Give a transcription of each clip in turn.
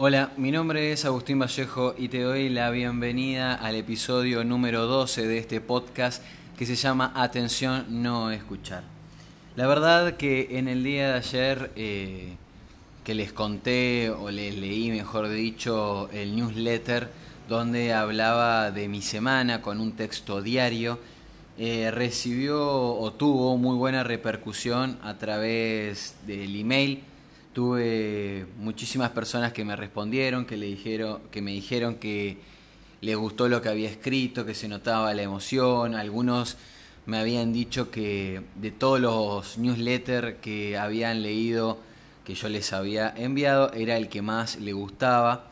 Hola, mi nombre es Agustín Vallejo y te doy la bienvenida al episodio número 12 de este podcast que se llama Atención, no escuchar. La verdad que en el día de ayer eh, que les conté o les leí, mejor dicho, el newsletter donde hablaba de mi semana con un texto diario, eh, recibió o tuvo muy buena repercusión a través del email tuve muchísimas personas que me respondieron, que, le dijeron, que me dijeron que les gustó lo que había escrito, que se notaba la emoción, algunos me habían dicho que de todos los newsletters que habían leído, que yo les había enviado, era el que más le gustaba.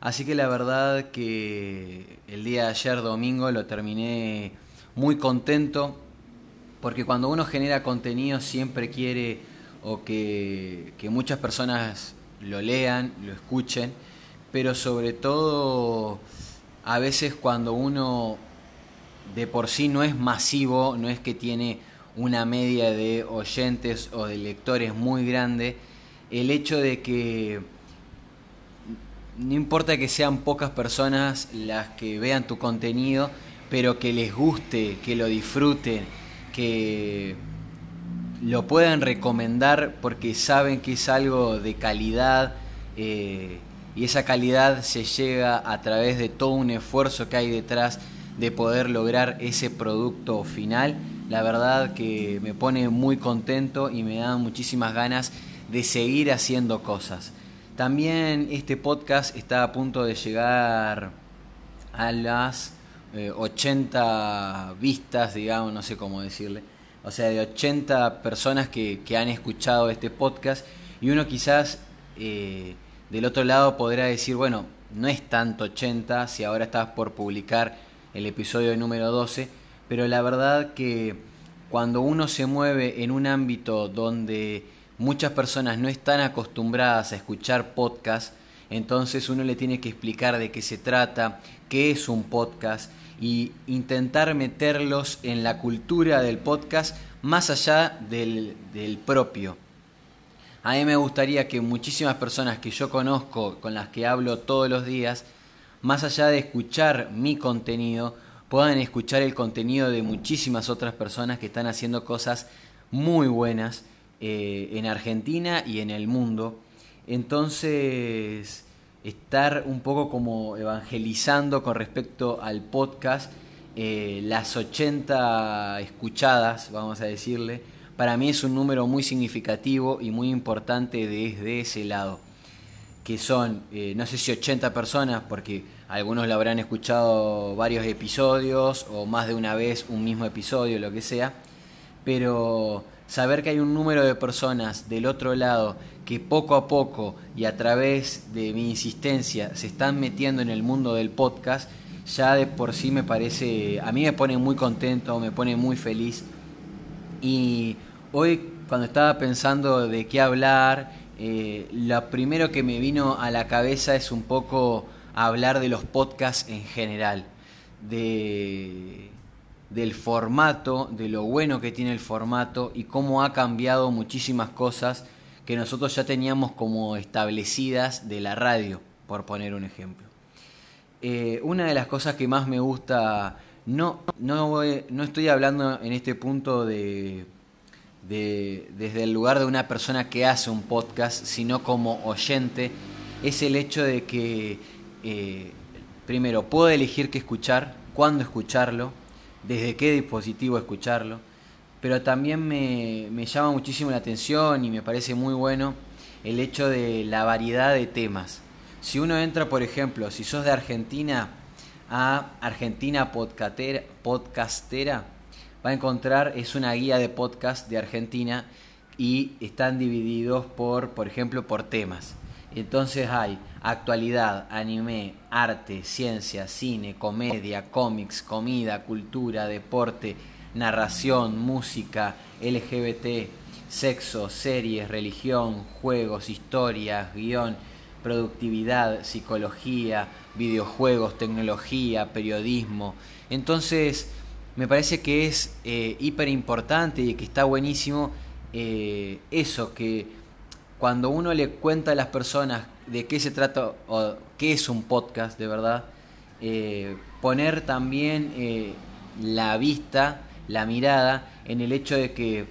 Así que la verdad que el día de ayer domingo lo terminé muy contento, porque cuando uno genera contenido siempre quiere o que, muchas personas lo lean, lo escuchen, pero sobre todo a veces cuando uno de por sí no es masivo, no es que tiene una media de oyentes o de lectores muy grande, el hecho de que no importa que sean pocas personas las que vean tu contenido, pero que les guste, que lo disfruten, que lo puedan recomendar porque saben que es algo de calidad eh, y esa calidad se llega a través de todo un esfuerzo que hay detrás de poder lograr ese producto final. La verdad que me pone muy contento y me da muchísimas ganas de seguir haciendo cosas. También este podcast está a punto de llegar a las 80 eh, vistas, digamos, no sé cómo decirle o sea, de 80 personas que, han escuchado este podcast y uno quizás eh, del otro lado podrá decir, bueno, no es tanto 80 si ahora estás por publicar el episodio número 12, pero la verdad que cuando uno se mueve en un ámbito donde muchas personas no están acostumbradas a escuchar podcast, entonces uno le tiene que explicar de qué se trata, qué es un podcast, y intentar meterlos en la cultura del podcast más allá del, propio. A mí me gustaría que muchísimas personas que yo conozco, con las que hablo todos los días, más allá de escuchar mi contenido, puedan escuchar el contenido de muchísimas otras personas que están haciendo cosas muy buenas eh, en Argentina y en el mundo. Entonces, estar un poco como evangelizando con respecto al podcast, eh, las 80 escuchadas, vamos a decirle, para mí es un número muy significativo y muy importante desde ese lado, que son, eh, no sé si 80 personas, porque algunos lo habrán escuchado varios episodios o más de una vez un mismo episodio, lo que sea, pero saber que hay un número de personas del otro lado que poco a poco y a través de mi insistencia se están metiendo en el mundo del podcast, ya de por sí me parece, a mí me pone muy contento, me pone muy feliz. Y hoy cuando estaba pensando de qué hablar, eh, lo primero que me vino a la cabeza es un poco hablar de los podcasts en general, de del formato, de lo bueno que tiene el formato y cómo ha cambiado muchísimas cosas que nosotros ya teníamos como establecidas de la radio, por poner un ejemplo. Eh, una de las cosas que más me gusta, no, no, no estoy hablando en este punto de, de, desde el lugar de una persona que hace un podcast, sino como oyente, es el hecho de que, eh, primero, puedo elegir qué escuchar, cuándo escucharlo, desde qué dispositivo escucharlo, pero también me, llama muchísimo la atención y me parece muy bueno el hecho de la variedad de temas. Si uno entra, por ejemplo, si sos de Argentina a Argentina podcastera va a encontrar, es una guía de podcast de Argentina y están divididos por, por ejemplo, por temas. Entonces hay actualidad, anime, arte, ciencia, cine, comedia, cómics, comida, cultura, deporte, narración, música, LGBT, sexo, series, religión, juegos, historias, guion, productividad, psicología, videojuegos, tecnología, periodismo. Entonces, me parece que es eh, hiper importante y que está buenísimo eh, eso, que cuando uno le cuenta a las personas de qué se trata o qué es un podcast de verdad, eh, poner también eh, la vista, la mirada en el hecho de que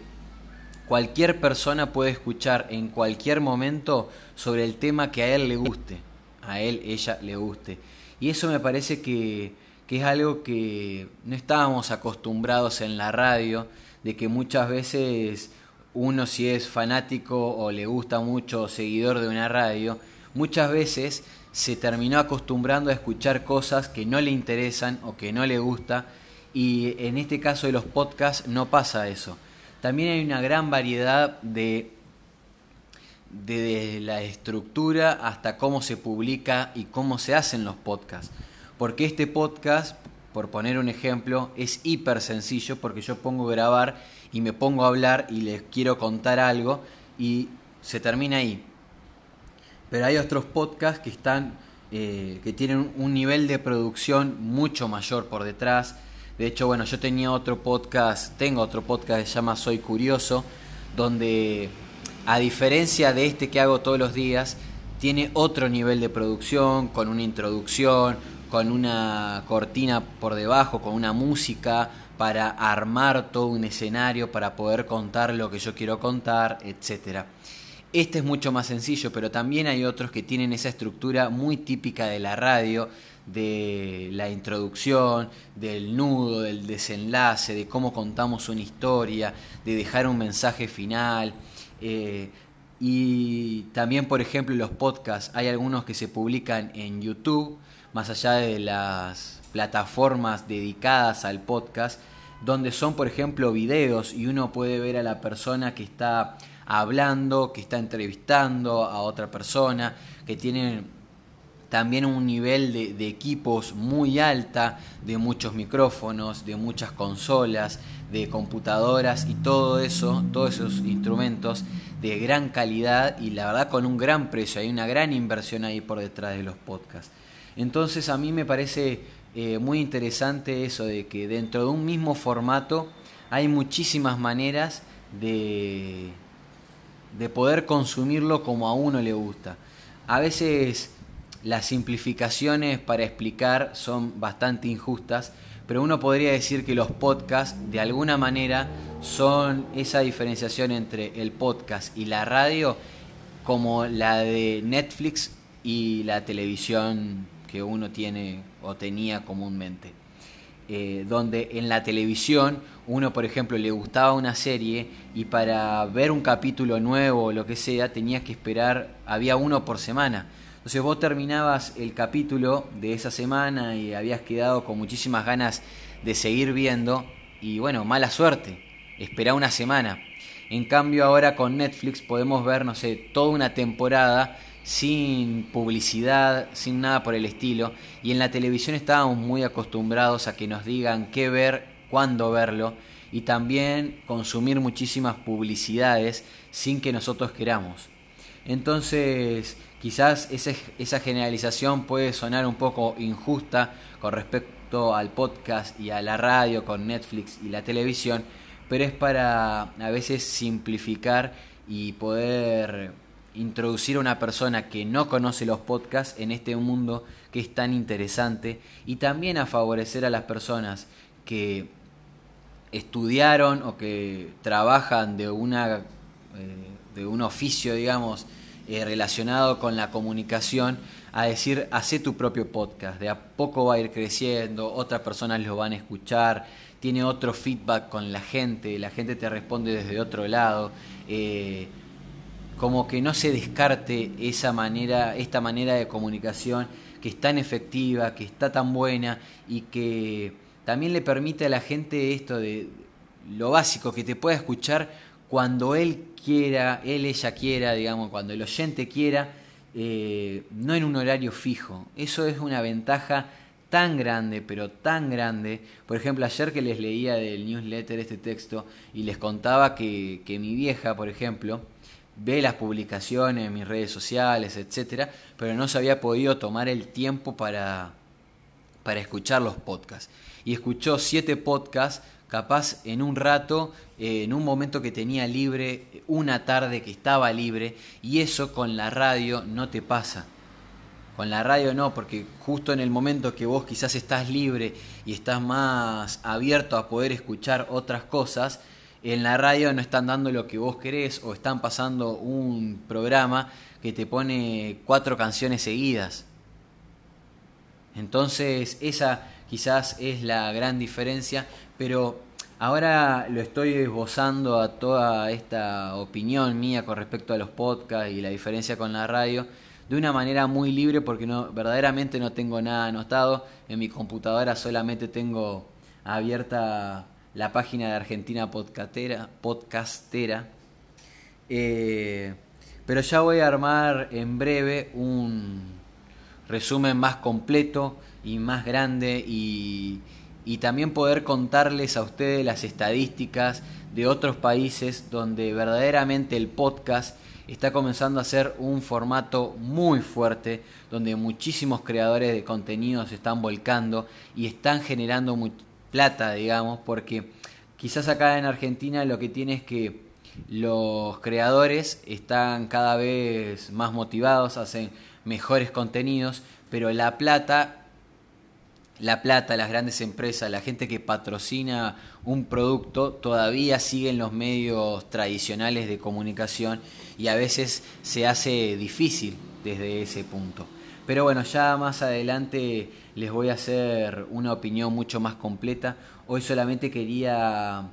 cualquier persona puede escuchar en cualquier momento sobre el tema que a él le guste, a él, ella le guste. Y eso me parece que, que es algo que no estábamos acostumbrados en la radio, de que muchas veces uno si es fanático o le gusta mucho o seguidor de una radio, muchas veces se terminó acostumbrando a escuchar cosas que no le interesan o que no le gusta y en este caso de los podcasts no pasa eso. También hay una gran variedad de desde la estructura hasta cómo se publica y cómo se hacen los podcasts. Porque este podcast, por poner un ejemplo, es hiper sencillo porque yo pongo grabar y me pongo a hablar y les quiero contar algo y se termina ahí. Pero hay otros podcasts que están eh, que tienen un nivel de producción mucho mayor por detrás. De hecho, bueno, yo tenía otro podcast, tengo otro podcast que se llama Soy Curioso, donde a diferencia de este que hago todos los días, tiene otro nivel de producción, con una introducción, con una cortina por debajo, con una música, para armar todo un escenario, para poder contar lo que yo quiero contar, etc. Este es mucho más sencillo, pero también hay otros que tienen esa estructura muy típica de la radio, de la introducción, del nudo, del desenlace, de cómo contamos una historia, de dejar un mensaje final. Eh, y también, por ejemplo, los podcasts, hay algunos que se publican en YouTube, más allá de las plataformas dedicadas al podcast, donde son, por ejemplo, videos y uno puede ver a la persona que está hablando, que está entrevistando a otra persona, que tiene también un nivel de, equipos muy alta, de muchos micrófonos, de muchas consolas, de computadoras y todo eso, todos esos instrumentos de gran calidad y la verdad con un gran precio, hay una gran inversión ahí por detrás de los podcasts. Entonces a mí me parece eh, muy interesante eso de que dentro de un mismo formato hay muchísimas maneras de, de poder consumirlo como a uno le gusta. A veces las simplificaciones para explicar son bastante injustas, pero uno podría decir que los podcasts de alguna manera son esa diferenciación entre el podcast y la radio como la de Netflix y la televisión que uno tiene o tenía comúnmente. Eh, donde en la televisión uno, por ejemplo, le gustaba una serie y para ver un capítulo nuevo o lo que sea tenías que esperar, había uno por semana. Entonces vos terminabas el capítulo de esa semana y habías quedado con muchísimas ganas de seguir viendo y bueno, mala suerte, espera una semana. En cambio ahora con Netflix podemos ver, no sé, toda una temporada sin publicidad, sin nada por el estilo. Y en la televisión estábamos muy acostumbrados a que nos digan qué ver, cuándo verlo y también consumir muchísimas publicidades sin que nosotros queramos. Entonces, quizás esa generalización puede sonar un poco injusta con respecto al podcast y a la radio con Netflix y la televisión, pero es para a veces simplificar y poder introducir a una persona que no conoce los podcasts en este mundo que es tan interesante y también a favorecer a las personas que estudiaron o que trabajan de una eh, de un oficio digamos eh, relacionado con la comunicación a decir hace tu propio podcast de a poco va a ir creciendo otras personas lo van a escuchar tiene otro feedback con la gente la gente te responde desde otro lado eh, como que no se descarte esa manera, esta manera de comunicación que es tan efectiva, que está tan buena y que también le permite a la gente esto de lo básico, que te pueda escuchar cuando él quiera, él, ella quiera, digamos, cuando el oyente quiera, eh, no en un horario fijo. Eso es una ventaja tan grande, pero tan grande. Por ejemplo, ayer que les leía del newsletter este texto y les contaba que, que mi vieja, por ejemplo, ve las publicaciones en mis redes sociales, etcétera, pero no se había podido tomar el tiempo para, para escuchar los podcasts. Y escuchó siete podcasts, capaz en un rato, eh, en un momento que tenía libre, una tarde que estaba libre, y eso con la radio no te pasa. Con la radio no, porque justo en el momento que vos quizás estás libre y estás más abierto a poder escuchar otras cosas, en la radio no están dando lo que vos querés o están pasando un programa que te pone cuatro canciones seguidas. Entonces esa quizás es la gran diferencia, pero ahora lo estoy esbozando a toda esta opinión mía con respecto a los podcasts y la diferencia con la radio de una manera muy libre porque no verdaderamente no tengo nada anotado en mi computadora solamente tengo abierta la página de Argentina Podcastera, podcastera. Eh, pero ya voy a armar en breve un resumen más completo y más grande y, también poder contarles a ustedes las estadísticas de otros países donde verdaderamente el podcast está comenzando a ser un formato muy fuerte, donde muchísimos creadores de contenido se están volcando y están generando plata, digamos, porque quizás acá en Argentina lo que tiene es que los creadores están cada vez más motivados, hacen mejores contenidos, pero la plata la plata, las grandes empresas, la gente que patrocina un producto todavía siguen los medios tradicionales de comunicación y a veces se hace difícil desde ese punto. Pero bueno, ya más adelante les voy a hacer una opinión mucho más completa. Hoy solamente quería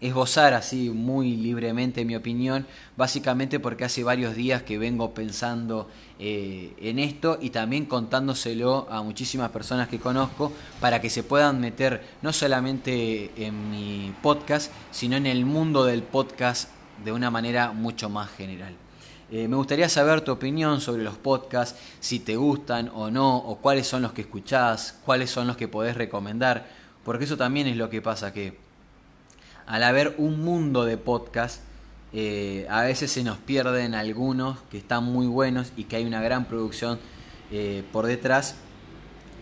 esbozar así muy libremente mi opinión, básicamente porque hace varios días que vengo pensando eh, en esto y también contándoselo a muchísimas personas que conozco para que se puedan meter no solamente en mi podcast, sino en el mundo del podcast de una manera mucho más general. Eh, me gustaría saber tu opinión sobre los podcasts, si te gustan o no, o cuáles son los que escuchás, cuáles son los que podés recomendar, porque eso también es lo que pasa, que al haber un mundo de podcast, eh, a veces se nos pierden algunos que están muy buenos y que hay una gran producción eh, por detrás,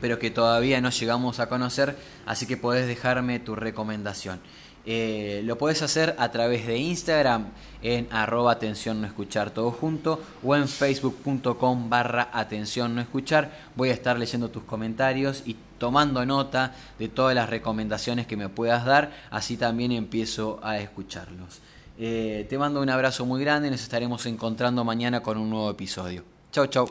pero que todavía no llegamos a conocer, así que podés dejarme tu recomendación. Eh, lo puedes hacer a través de Instagram en arroba atención no escuchar todo junto o en facebook.com barra atención no escuchar. Voy a estar leyendo tus comentarios y tomando nota de todas las recomendaciones que me puedas dar, así también empiezo a escucharlos. Eh, te mando un abrazo muy grande, nos estaremos encontrando mañana con un nuevo episodio. Chau, chau.